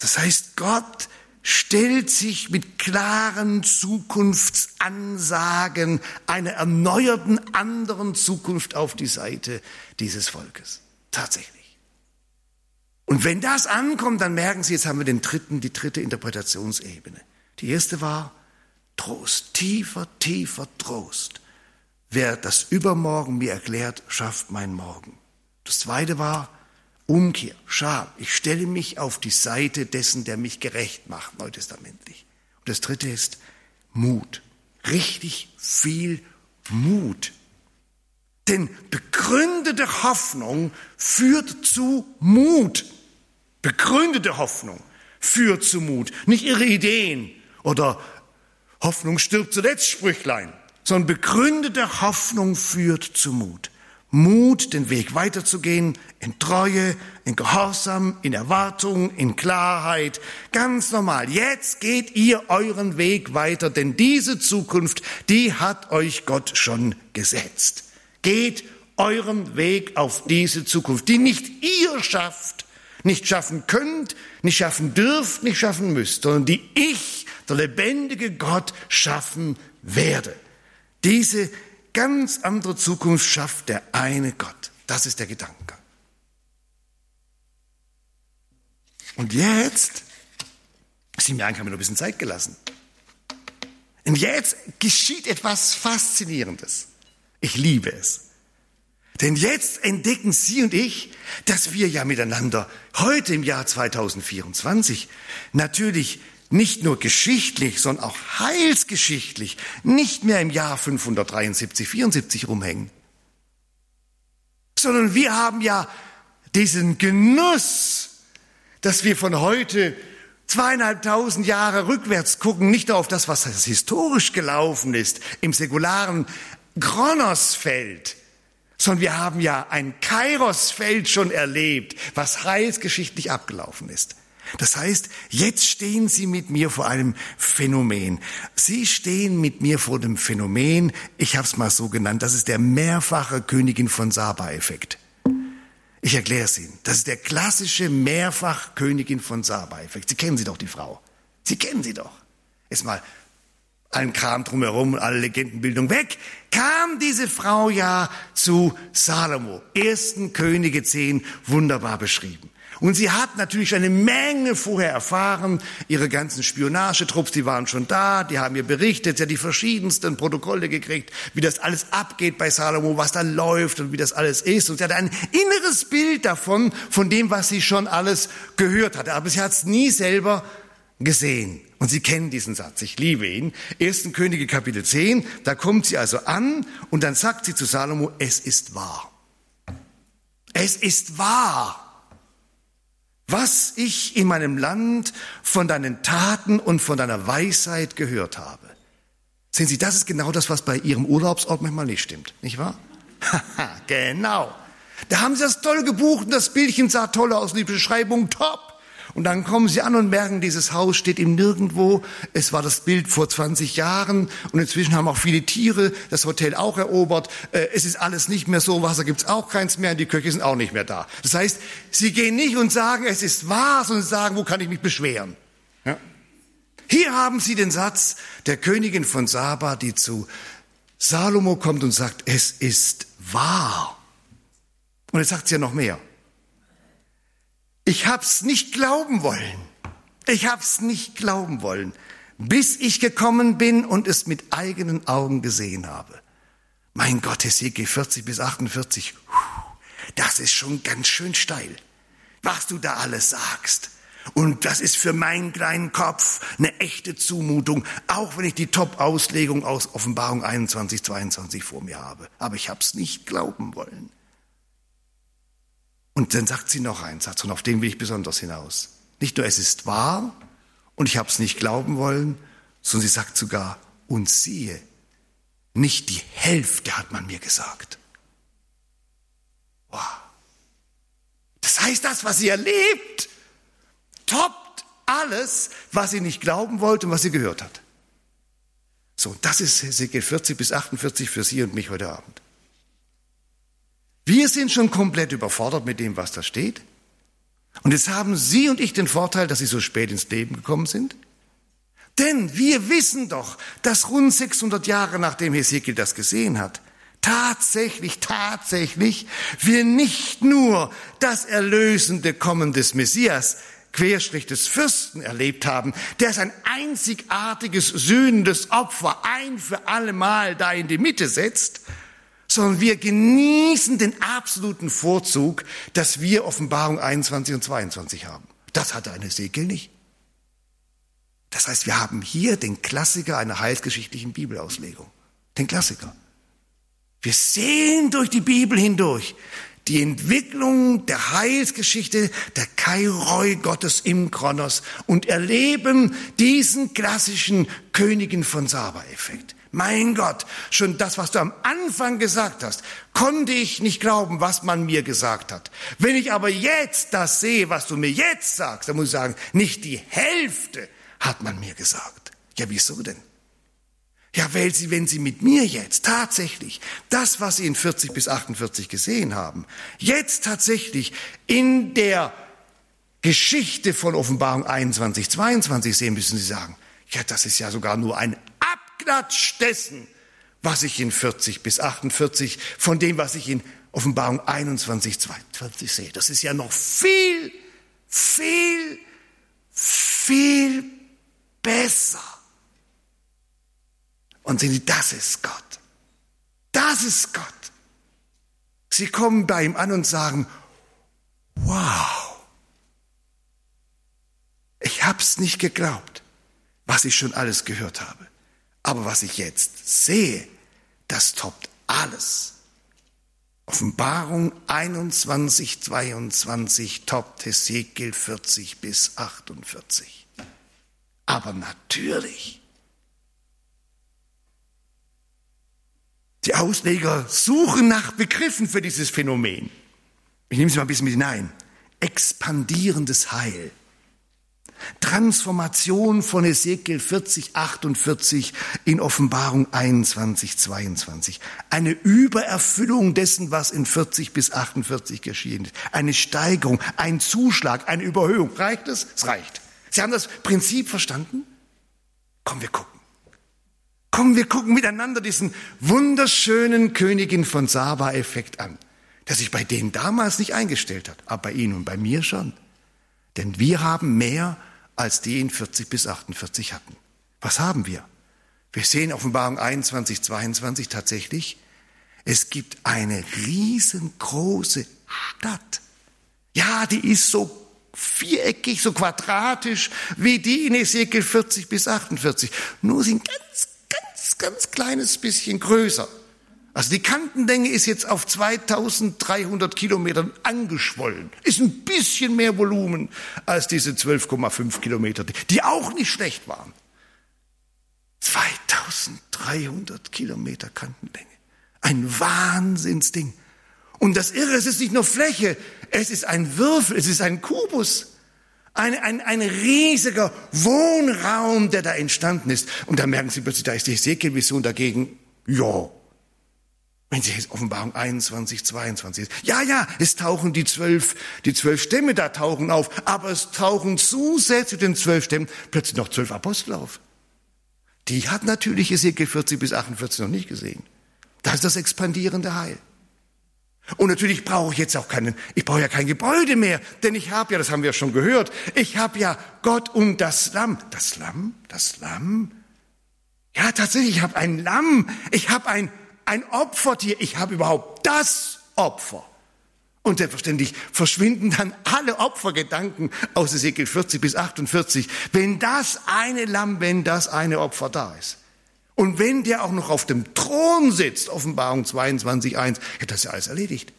Das heißt, Gott stellt sich mit klaren Zukunftsansagen einer erneuerten anderen Zukunft auf die Seite dieses Volkes. Tatsächlich. Und wenn das ankommt, dann merken Sie, jetzt haben wir den dritten, die dritte Interpretationsebene. Die erste war Trost, tiefer, tiefer Trost. Wer das Übermorgen mir erklärt, schafft mein Morgen. Das zweite war Umkehr, Scham. Ich stelle mich auf die Seite dessen, der mich gerecht macht, neutestamentlich. Und das dritte ist Mut. Richtig viel Mut. Denn begründete Hoffnung führt zu Mut. Begründete Hoffnung führt zu Mut. Nicht ihre Ideen oder Hoffnung stirbt zuletzt Sprüchlein, sondern begründete Hoffnung führt zu Mut. Mut, den Weg weiterzugehen, in Treue, in Gehorsam, in Erwartung, in Klarheit. Ganz normal. Jetzt geht ihr euren Weg weiter, denn diese Zukunft, die hat euch Gott schon gesetzt. Geht euren Weg auf diese Zukunft, die nicht ihr schafft, nicht schaffen könnt, nicht schaffen dürft, nicht schaffen müsst, sondern die ich, der lebendige Gott, schaffen werde. Diese ganz andere Zukunft schafft der eine Gott. Das ist der Gedanke. Und jetzt, sieben Jahren haben wir noch ein bisschen Zeit gelassen. Und jetzt geschieht etwas Faszinierendes. Ich liebe es. Denn jetzt entdecken Sie und ich, dass wir ja miteinander heute im Jahr 2024 natürlich nicht nur geschichtlich, sondern auch heilsgeschichtlich nicht mehr im Jahr 573, 74 rumhängen, sondern wir haben ja diesen Genuss, dass wir von heute zweieinhalbtausend Jahre rückwärts gucken, nicht nur auf das, was historisch gelaufen ist, im säkularen Kronosfeld, sondern wir haben ja ein Kairosfeld schon erlebt, was heilsgeschichtlich abgelaufen ist. Das heißt, jetzt stehen Sie mit mir vor einem Phänomen. Sie stehen mit mir vor dem Phänomen, ich habe es mal so genannt, das ist der mehrfache Königin von Saba-Effekt. Ich erkläre es Ihnen. Das ist der klassische mehrfach Königin von Saba-Effekt. Sie kennen sie doch, die Frau. Sie kennen sie doch. Ist mal allen Kram drumherum und alle Legendenbildung weg, kam diese Frau ja zu Salomo. Ersten Könige 10, wunderbar beschrieben. Und sie hat natürlich eine Menge vorher erfahren. Ihre ganzen Spionagetrupps, die waren schon da, die haben ihr berichtet, sie hat die verschiedensten Protokolle gekriegt, wie das alles abgeht bei Salomo, was da läuft und wie das alles ist. Und sie hatte ein inneres Bild davon, von dem, was sie schon alles gehört hatte. Aber sie hat es nie selber gesehen. Und Sie kennen diesen Satz, ich liebe ihn. 1. Könige Kapitel 10, da kommt sie also an und dann sagt sie zu Salomo, es ist wahr. Es ist wahr was ich in meinem Land von deinen Taten und von deiner Weisheit gehört habe. Sehen Sie, das ist genau das, was bei Ihrem Urlaubsort manchmal nicht stimmt, nicht wahr? [LAUGHS] genau. Da haben Sie das toll gebucht und das Bildchen sah toll aus, die Beschreibung top. Und dann kommen sie an und merken, dieses Haus steht im Nirgendwo. Es war das Bild vor 20 Jahren und inzwischen haben auch viele Tiere das Hotel auch erobert. Äh, es ist alles nicht mehr so, Wasser gibt's auch keins mehr, die Köche sind auch nicht mehr da. Das heißt, sie gehen nicht und sagen, es ist wahr, sondern sagen, wo kann ich mich beschweren? Ja? Hier haben sie den Satz der Königin von Saba, die zu Salomo kommt und sagt, es ist wahr. Und jetzt sagt sie ja noch mehr. Ich hab's nicht glauben wollen. Ich hab's nicht glauben wollen, bis ich gekommen bin und es mit eigenen Augen gesehen habe. Mein Gott, Hesekiel 40 bis 48, das ist schon ganz schön steil, was du da alles sagst. Und das ist für meinen kleinen Kopf eine echte Zumutung, auch wenn ich die Top-Auslegung aus Offenbarung 21, 22 vor mir habe. Aber ich hab's nicht glauben wollen. Und dann sagt sie noch einen Satz, und auf den will ich besonders hinaus. Nicht nur es ist wahr und ich habe es nicht glauben wollen, sondern sie sagt sogar, und siehe, nicht die Hälfte hat man mir gesagt. Wow. Das heißt, das, was sie erlebt, toppt alles, was sie nicht glauben wollte und was sie gehört hat. So, das ist Hesekiel 40 bis 48 für Sie und mich heute Abend. Wir sind schon komplett überfordert mit dem, was da steht. Und jetzt haben Sie und ich den Vorteil, dass Sie so spät ins Leben gekommen sind. Denn wir wissen doch, dass rund 600 Jahre nachdem Hesekiel das gesehen hat, tatsächlich, tatsächlich wir nicht nur das erlösende Kommen des Messias, Querstrich des Fürsten erlebt haben, der sein einzigartiges sühnendes Opfer ein für alle Mal da in die Mitte setzt, sondern wir genießen den absoluten Vorzug, dass wir Offenbarung 21 und 22 haben. Das hatte eine Segel nicht. Das heißt, wir haben hier den Klassiker einer heilsgeschichtlichen Bibelauslegung. Den Klassiker. Wir sehen durch die Bibel hindurch die Entwicklung der Heilsgeschichte der Kairoi Gottes im Kronos und erleben diesen klassischen Königin von Saba-Effekt Mein Gott, schon das, was du am Anfang gesagt hast, konnte ich nicht glauben, was man mir gesagt hat. Wenn ich aber jetzt das sehe, was du mir jetzt sagst, dann muss ich sagen, nicht die Hälfte hat man mir gesagt. Ja, wieso denn? Ja, weil Sie, wenn Sie mit mir jetzt tatsächlich das, was Sie in 40 bis 48 gesehen haben, jetzt tatsächlich in der Geschichte von Offenbarung 21, 22 sehen, müssen Sie sagen, ja, das ist ja sogar nur ein Abklatsch dessen, was ich in 40 bis 48, von dem, was ich in Offenbarung 21, 22 sehe. Das ist ja noch viel, viel, viel besser. Und sehen Sie, das ist Gott. Das ist Gott. Sie kommen bei ihm an und sagen, wow, ich hab's nicht geglaubt, was ich schon alles gehört habe. Aber was ich jetzt sehe, das toppt alles. Offenbarung 21, 22 toppt Hesekiel 40 bis 48. Aber natürlich Die Ausleger suchen nach Begriffen für dieses Phänomen. Ich nehme Sie mal ein bisschen mit hinein. Expandierendes Heil. Transformation von Ezekiel 40, 48 in Offenbarung 21, 22. Eine Übererfüllung dessen, was in 40 bis 48 geschehen ist. Eine Steigerung, ein Zuschlag, eine Überhöhung. Reicht es? Es reicht. Sie haben das Prinzip verstanden? Kommen wir gucken. Komm, wir gucken miteinander diesen wunderschönen Königin von Saba-Effekt an, der sich bei denen damals nicht eingestellt hat, aber bei Ihnen und bei mir schon. Denn wir haben mehr, als die in 40 bis 48 hatten. Was haben wir? Wir sehen Offenbarung 21, 22 tatsächlich, es gibt eine riesengroße Stadt. Ja, die ist so viereckig, so quadratisch wie die in Ezekiel 40 bis 48. Nur sind ganz ganz kleines bisschen größer. Also die Kantenlänge ist jetzt auf 2300 Kilometern angeschwollen. Ist ein bisschen mehr Volumen als diese 12,5 Kilometer, die auch nicht schlecht waren. 2300 Kilometer Kantenlänge. Ein Wahnsinnsding. Und das Irre, es ist nicht nur Fläche, es ist ein Würfel, es ist ein Kubus. Ein, ein, ein riesiger Wohnraum, der da entstanden ist. Und da merken Sie plötzlich, da ist die Ezekiel-Vision dagegen, ja. Wenn Sie jetzt Offenbarung 21, 22 ist. Ja, ja, es tauchen die zwölf, die zwölf Stämme da tauchen auf, aber es tauchen zusätzlich den zwölf Stämmen plötzlich noch zwölf Apostel auf. Die hat natürlich Ezekiel 40 bis 48 noch nicht gesehen. Das ist das expandierende Heil. Und natürlich brauche ich jetzt auch keinen, ich brauche ja kein Gebäude mehr, denn ich habe ja, das haben wir ja schon gehört, ich habe ja Gott und das Lamm. Das Lamm? Das Lamm? Ja, tatsächlich, ich habe ein Lamm, ich habe ein, ein Opfertier, ich habe überhaupt das Opfer. Und selbstverständlich verschwinden dann alle Opfergedanken aus Ezekiel 40 bis 48, wenn das eine Lamm, wenn das eine Opfer da ist. Und wenn der auch noch auf dem Thron sitzt, Offenbarung 22.1, ja, das ja alles erledigt.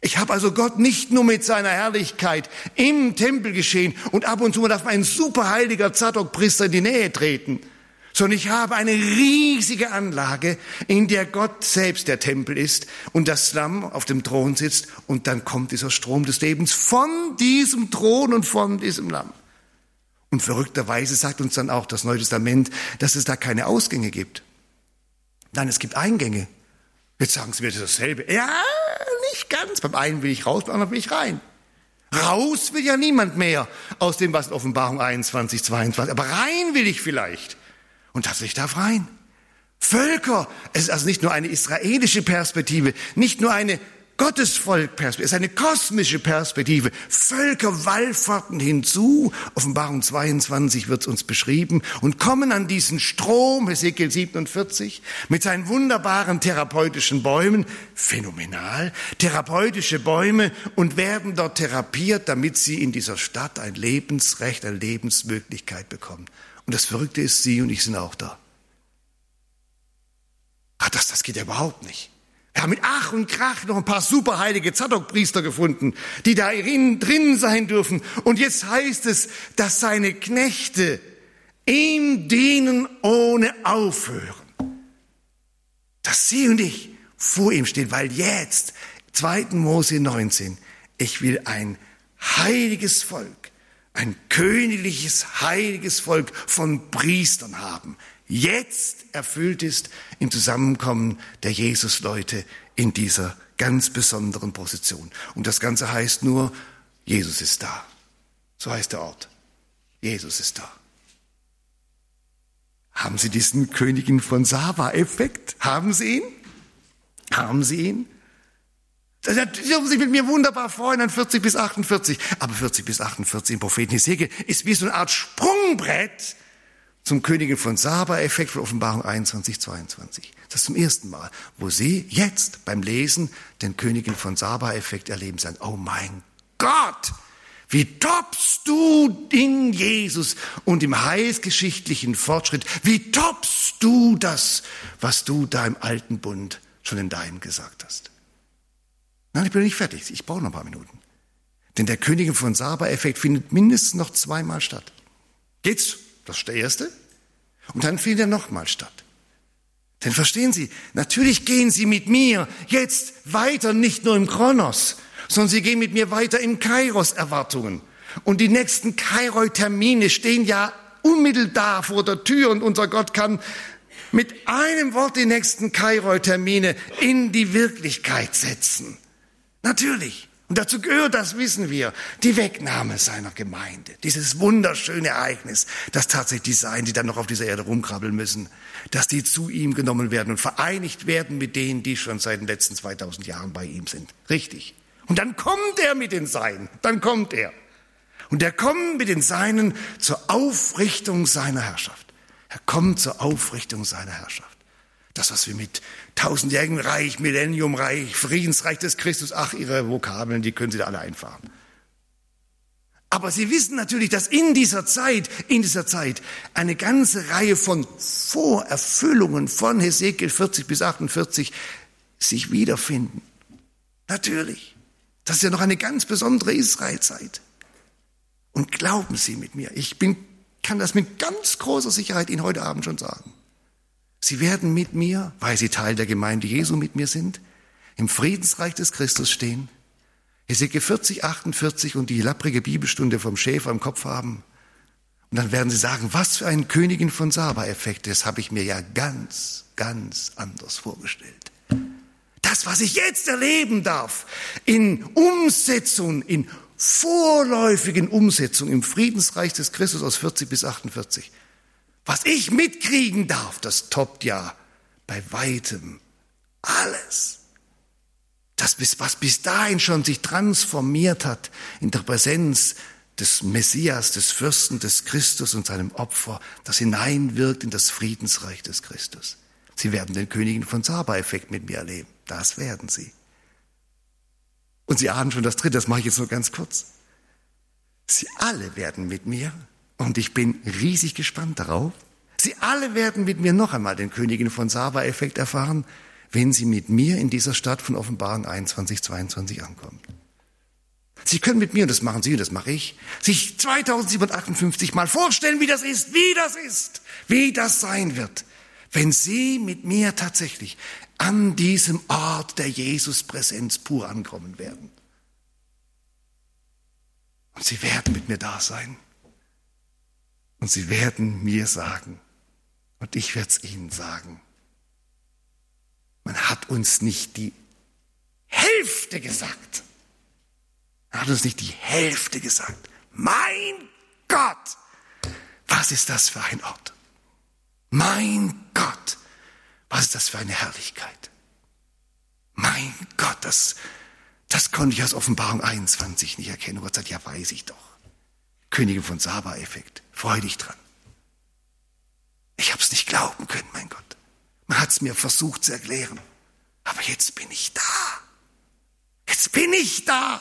Ich habe also Gott nicht nur mit seiner Herrlichkeit im Tempel geschehen und ab und zu darf ein superheiliger Zadok-Priester in die Nähe treten, sondern ich habe eine riesige Anlage, in der Gott selbst der Tempel ist und das Lamm auf dem Thron sitzt und dann kommt dieser Strom des Lebens von diesem Thron und von diesem Lamm. Und verrückterweise sagt uns dann auch das Neue Testament, dass es da keine Ausgänge gibt. Nein, es gibt Eingänge. Jetzt sagen Sie mir dasselbe. Ja, nicht ganz. Beim einen will ich raus, beim anderen will ich rein. Raus will ja niemand mehr aus dem, was in Offenbarung 21, 22. Aber rein will ich vielleicht. Und tatsächlich darf rein. Völker. Es ist also nicht nur eine israelische Perspektive, nicht nur eine Gottesvolk-Perspektive, ist eine kosmische Perspektive. Völker wallfahrten hinzu, Offenbarung 22 wird es uns beschrieben, und kommen an diesen Strom, Ezekiel 47, mit seinen wunderbaren therapeutischen Bäumen, phänomenal, therapeutische Bäume, und werden dort therapiert, damit sie in dieser Stadt ein Lebensrecht, eine Lebensmöglichkeit bekommen. Und das Verrückte ist, Sie und ich sind auch da. Ach, das, das geht ja überhaupt nicht. Wir haben mit Ach und Krach noch ein paar superheilige Zadok-Priester gefunden, die da drin sein dürfen. Und jetzt heißt es, dass seine Knechte ihm dienen ohne aufhören. dass sie und ich vor ihm stehen, weil jetzt, 2. Mose 19, ich will ein heiliges Volk, ein königliches, heiliges Volk von Priestern haben. Jetzt erfüllt ist im Zusammenkommen der Jesus-Leute in dieser ganz besonderen Position. Und das Ganze heißt nur, Jesus ist da. So heißt der Ort. Jesus ist da. Haben Sie diesen Königin von Saba-Effekt? Haben Sie ihn? Haben Sie ihn? Sie dürfen sich mit mir wunderbar freuen an 40 bis 48. Aber 40 bis 48 im Propheten Hesekiel ist wie so eine Art Sprungbrett zum Königin von Saba-Effekt von Offenbarung 21, 22. Das ist zum ersten Mal, wo Sie jetzt beim Lesen den Königin von Saba-Effekt erleben, sagen, oh mein Gott, wie toppst du in Jesus und im heilsgeschichtlichen Fortschritt, wie toppst du das, was du da im alten Bund schon in deinem gesagt hast. Nein, ich bin nicht fertig, ich brauche noch ein paar Minuten. Denn der Königin von Saba-Effekt findet mindestens noch zweimal statt. Geht's? Das ist der erste. Und dann findet er nochmal statt. Denn verstehen Sie, natürlich gehen Sie mit mir jetzt weiter, nicht nur im Kronos, sondern Sie gehen mit mir weiter im Kairos-Erwartungen. Und die nächsten Kairoi-Termine stehen ja unmittelbar vor der Tür und unser Gott kann mit einem Wort die nächsten Kairoi-Termine in die Wirklichkeit setzen. Natürlich. Und dazu gehört, das wissen wir, die Wegnahme seiner Gemeinde. Dieses wunderschöne Ereignis, dass tatsächlich die Sein, die dann noch auf dieser Erde rumkrabbeln müssen, dass die zu ihm genommen werden und vereinigt werden mit denen, die schon seit den letzten 2000 Jahren bei ihm sind. Richtig. Und dann kommt er mit den Seinen, dann kommt er. Und er kommt mit den Seinen zur Aufrichtung seiner Herrschaft. Er kommt zur Aufrichtung seiner Herrschaft. Das, was wir mit tausendjährigen Reich, Millenniumreich, Friedensreich des Christus, ach, ihre Vokabeln, die können Sie da alle einfahren. Aber Sie wissen natürlich, dass in dieser Zeit, in dieser Zeit eine ganze Reihe von Vorerfüllungen von Hesekiel 40 bis 48 sich wiederfinden. Natürlich. Das ist ja noch eine ganz besondere Israelzeit. Und glauben Sie mit mir, ich bin, kann das mit ganz großer Sicherheit Ihnen heute Abend schon sagen. Sie werden mit mir, weil Sie Teil der Gemeinde Jesu mit mir sind, im Friedensreich des Christus stehen, Hesekiel 40, 48 und die lapprige Bibelstunde vom Schäfer im Kopf haben. Und dann werden Sie sagen, was für ein Königin von Saba-Effekt, das habe ich mir ja ganz, ganz anders vorgestellt. Das, was ich jetzt erleben darf, in Umsetzung, in vorläufigen Umsetzung im Friedensreich des Christus aus 40 bis 48, was ich mitkriegen darf, das toppt ja bei weitem alles. Das, was bis dahin schon sich transformiert hat in der Präsenz des Messias, des Fürsten, des Christus und seinem Opfer, das hineinwirkt in das Friedensreich des Christus. Sie werden den Königen von Saba-Effekt mit mir erleben. Das werden sie. Und Sie ahnen schon das Dritte, das mache ich jetzt nur ganz kurz. Sie alle werden mit mir, und ich bin riesig gespannt darauf, Sie alle werden mit mir noch einmal den Königin von Saba-Effekt erfahren, wenn Sie mit mir in dieser Stadt von Offenbarung 21, 22 ankommen. Sie können mit mir, und das machen Sie und das mache ich, sich 2758 mal vorstellen, wie das ist, wie das ist, wie das sein wird, wenn Sie mit mir tatsächlich an diesem Ort der Jesus-Präsenz pur ankommen werden. Und sie werden mit mir da sein. Und sie werden mir sagen, und ich werde es ihnen sagen, man hat uns nicht die Hälfte gesagt. Man hat uns nicht die Hälfte gesagt. Mein Gott, was ist das für ein Ort? Mein Gott, was ist das für eine Herrlichkeit? Mein Gott, das, das konnte ich aus Offenbarung 21 nicht erkennen. Gott sagt, ja, weiß ich doch. Königin von Saba-Effekt. Freu dich dran. Ich habe es nicht glauben können, mein Gott. Man hat es mir versucht zu erklären. Aber jetzt bin ich da. Jetzt bin ich da.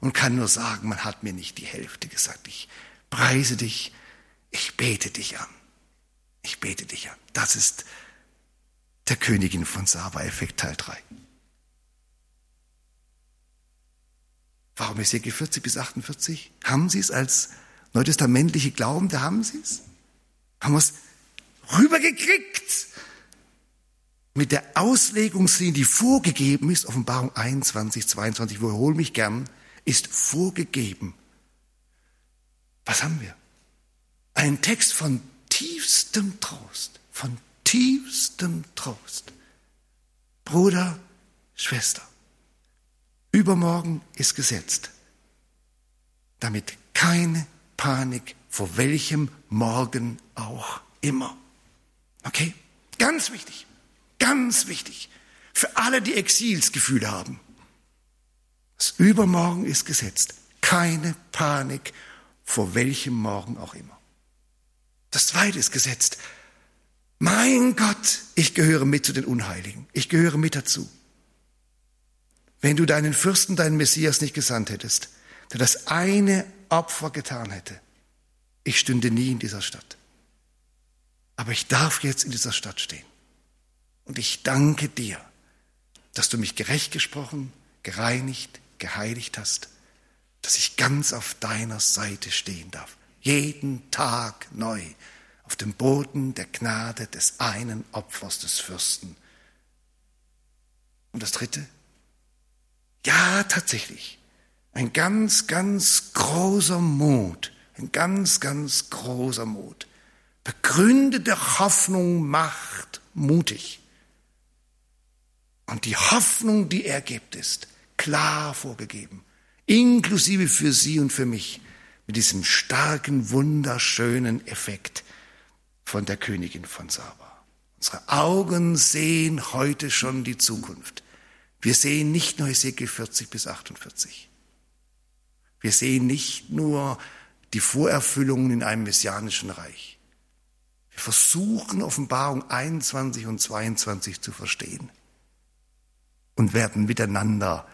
Und kann nur sagen, man hat mir nicht die Hälfte gesagt. Ich preise dich. Ich bete dich an. Ich bete dich an. Das ist der Königin von Saba-Effekt Teil 3. Warum ist hier 40 bis 48? Haben Sie es als neutestamentliche Glauben, da haben Sie es? Haben wir es rübergekriegt? mit der Auslegungslinie, die vorgegeben ist, Offenbarung 21, 22, wiederhole mich gern, ist vorgegeben. Was haben wir? Ein Text von tiefstem Trost, von tiefstem Trost. Bruder, Schwester, übermorgen ist gesetzt, damit keine Panik vor welchem Morgen auch immer. Okay? Ganz wichtig. Ganz wichtig. Für alle, die Exilsgefühle haben. Das Übermorgen ist gesetzt. Keine Panik, vor welchem Morgen auch immer. Das zweite ist gesetzt. Mein Gott, ich gehöre mit zu den Unheiligen. Ich gehöre mit dazu. Wenn du deinen Fürsten, deinen Messias nicht gesandt hättest, der das eine Opfer getan hätte, ich stünde nie in dieser Stadt. Aber ich darf jetzt in dieser Stadt stehen. Und ich danke dir, dass du mich gerecht gesprochen, gereinigt, geheiligt hast, dass ich ganz auf deiner Seite stehen darf. Jeden Tag neu auf dem Boden der Gnade des einen Opfers des Fürsten. Und das Dritte? Ja, tatsächlich. Ein ganz, ganz großer Mut, ein ganz, ganz großer Mut. Begründete Hoffnung macht mutig. Und die Hoffnung, die er gibt, ist klar vorgegeben, inklusive für Sie und für mich, mit diesem starken, wunderschönen Effekt von der Königin von Saba. Unsere Augen sehen heute schon die Zukunft. Wir sehen nicht nur Ezekiel 40 bis 48. Wir sehen nicht nur die Vorerfüllungen in einem messianischen Reich. Wir versuchen Offenbarung 21 und 22 zu verstehen und werden miteinander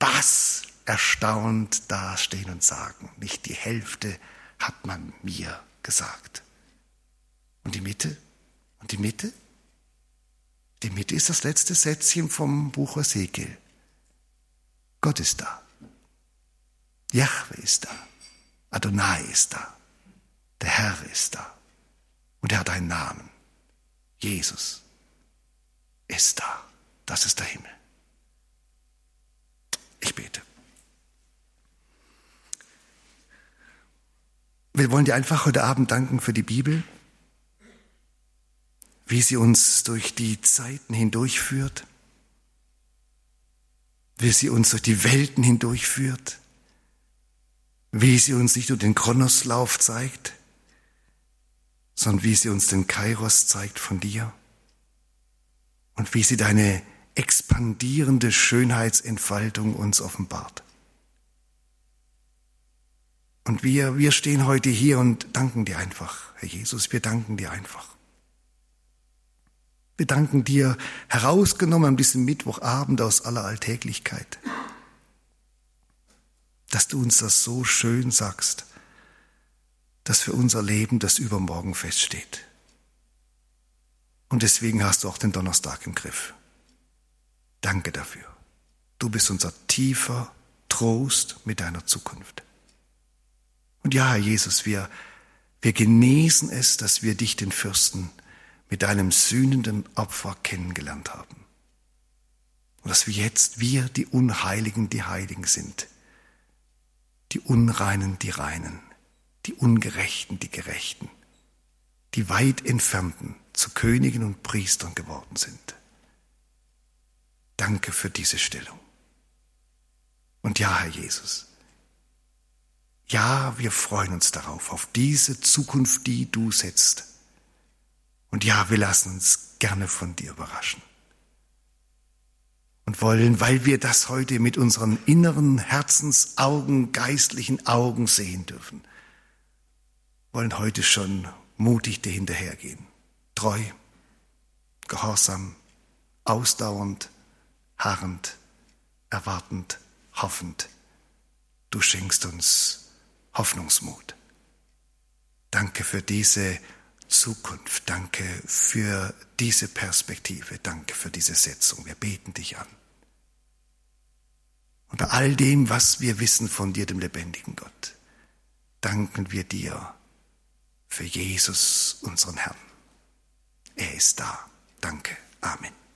bass erstaunt dastehen und sagen, nicht die Hälfte hat man mir gesagt. Und die Mitte? Und die Mitte? Die Mitte ist das letzte Sätzchen vom Buch Ezekiel. Gott ist da. Jahwe ist da. Adonai ist da. Der Herr ist da. Und er hat einen Namen. Jesus ist da. Das ist der Himmel. Ich bete. Wir wollen dir einfach heute Abend danken für die Bibel, wie sie uns durch die Zeiten hindurchführt, wie sie uns durch die Welten hindurchführt, wie sie uns nicht nur den Kronoslauf zeigt, sondern wie sie uns den Kairos zeigt von dir und wie sie deine expandierende Schönheitsentfaltung uns offenbart. Und wir, wir stehen heute hier und danken dir einfach, Herr Jesus, wir danken dir einfach. Wir danken dir, herausgenommen an diesem Mittwochabend aus aller Alltäglichkeit, dass du uns das so schön sagst, dass für unser Leben das Übermorgen feststeht. Und deswegen hast du auch den Donnerstag im Griff. Danke dafür. Du bist unser tiefer Trost mit deiner Zukunft. Und ja, Herr Jesus, wir, wir genießen es, dass wir dich, den Fürsten, mit deinem sühnenden Opfer kennengelernt haben. Und dass wir jetzt, wir, die Unheiligen, die Heiligen sind, die Unreinen, die Reinen, die Ungerechten, die Gerechten, die weit entfernten zu Königen und Priestern geworden sind. Danke für diese Stellung. Und ja, Herr Jesus, ja, wir freuen uns darauf, auf diese Zukunft, die du setzt. Und ja, wir lassen uns gerne von dir überraschen. Und wollen, weil wir das heute mit unseren inneren Herzensaugen, geistlichen Augen sehen dürfen, wollen heute schon mutig dir hinterhergehen. Treu, gehorsam, ausdauernd, harrend, erwartend, hoffend. Du schenkst uns Hoffnungsmut. Danke für diese Zukunft. Danke für diese Perspektive. Danke für diese Setzung. Wir beten dich an. Und bei all dem, was wir wissen von dir, dem lebendigen Gott, danken wir dir für Jesus, unseren Herrn. Er ist da. Danke. Amen.